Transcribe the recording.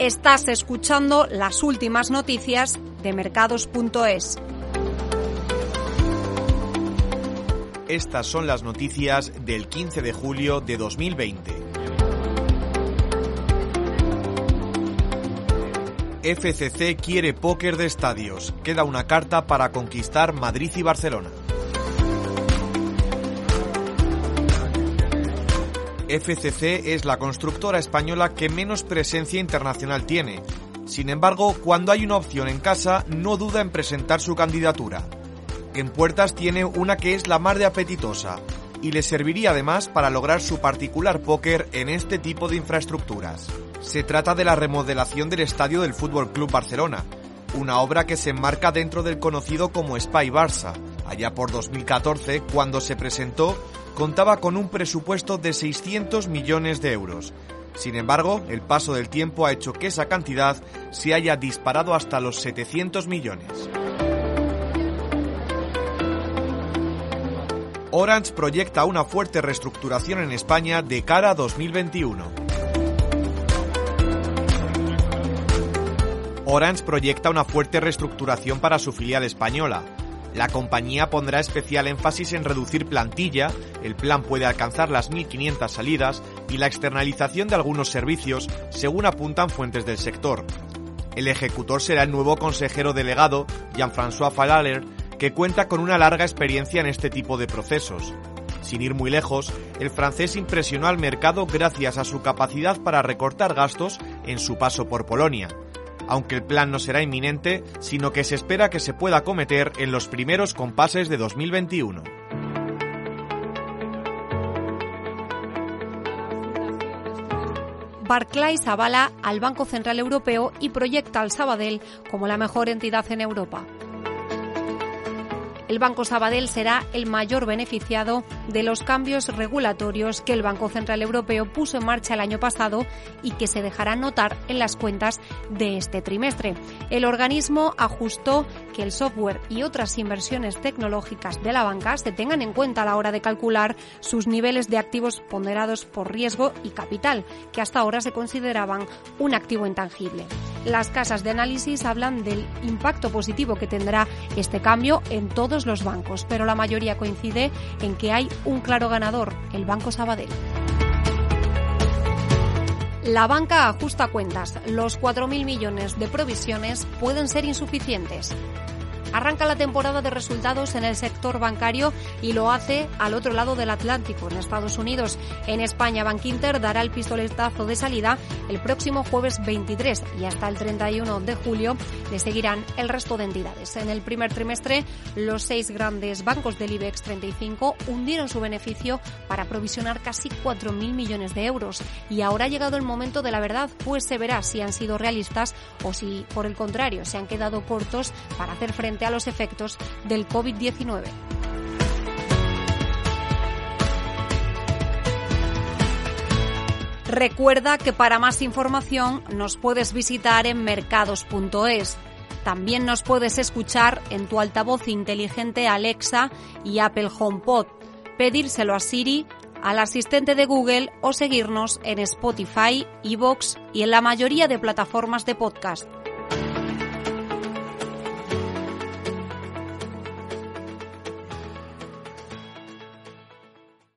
Estás escuchando las últimas noticias de mercados.es. Estas son las noticias del 15 de julio de 2020. FCC quiere póker de estadios. Queda una carta para conquistar Madrid y Barcelona. FCC es la constructora española que menos presencia internacional tiene. Sin embargo, cuando hay una opción en casa, no duda en presentar su candidatura. En puertas tiene una que es la más de apetitosa y le serviría además para lograr su particular póker en este tipo de infraestructuras. Se trata de la remodelación del estadio del Fútbol Club Barcelona, una obra que se enmarca dentro del conocido como Spy Barça. Allá por 2014, cuando se presentó, contaba con un presupuesto de 600 millones de euros. Sin embargo, el paso del tiempo ha hecho que esa cantidad se haya disparado hasta los 700 millones. Orange proyecta una fuerte reestructuración en España de cara a 2021. Orange proyecta una fuerte reestructuración para su filial española. La compañía pondrá especial énfasis en reducir plantilla, el plan puede alcanzar las 1.500 salidas y la externalización de algunos servicios, según apuntan fuentes del sector. El ejecutor será el nuevo consejero delegado, Jean-François Falaler, que cuenta con una larga experiencia en este tipo de procesos. Sin ir muy lejos, el francés impresionó al mercado gracias a su capacidad para recortar gastos en su paso por Polonia aunque el plan no será inminente, sino que se espera que se pueda acometer en los primeros compases de 2021. Barclays avala al Banco Central Europeo y proyecta al Sabadell como la mejor entidad en Europa el Banco Sabadell será el mayor beneficiado de los cambios regulatorios que el Banco Central Europeo puso en marcha el año pasado y que se dejarán notar en las cuentas de este trimestre. El organismo ajustó que el software y otras inversiones tecnológicas de la banca se tengan en cuenta a la hora de calcular sus niveles de activos ponderados por riesgo y capital, que hasta ahora se consideraban un activo intangible. Las casas de análisis hablan del impacto positivo que tendrá este cambio en todos los bancos, pero la mayoría coincide en que hay un claro ganador, el Banco Sabadell. La banca ajusta cuentas. Los 4.000 millones de provisiones pueden ser insuficientes. Arranca la temporada de resultados en el sector bancario y lo hace al otro lado del Atlántico, en Estados Unidos. En España, Bankinter dará el pistoletazo de salida el próximo jueves 23 y hasta el 31 de julio le seguirán el resto de entidades. En el primer trimestre, los seis grandes bancos del IBEX 35 hundieron su beneficio para provisionar casi 4.000 millones de euros. Y ahora ha llegado el momento de la verdad, pues se verá si han sido realistas o si, por el contrario, se han quedado cortos para hacer a los efectos del COVID-19. Recuerda que para más información nos puedes visitar en mercados.es. También nos puedes escuchar en tu altavoz inteligente Alexa y Apple HomePod, pedírselo a Siri, al asistente de Google o seguirnos en Spotify, Evox y en la mayoría de plataformas de podcast.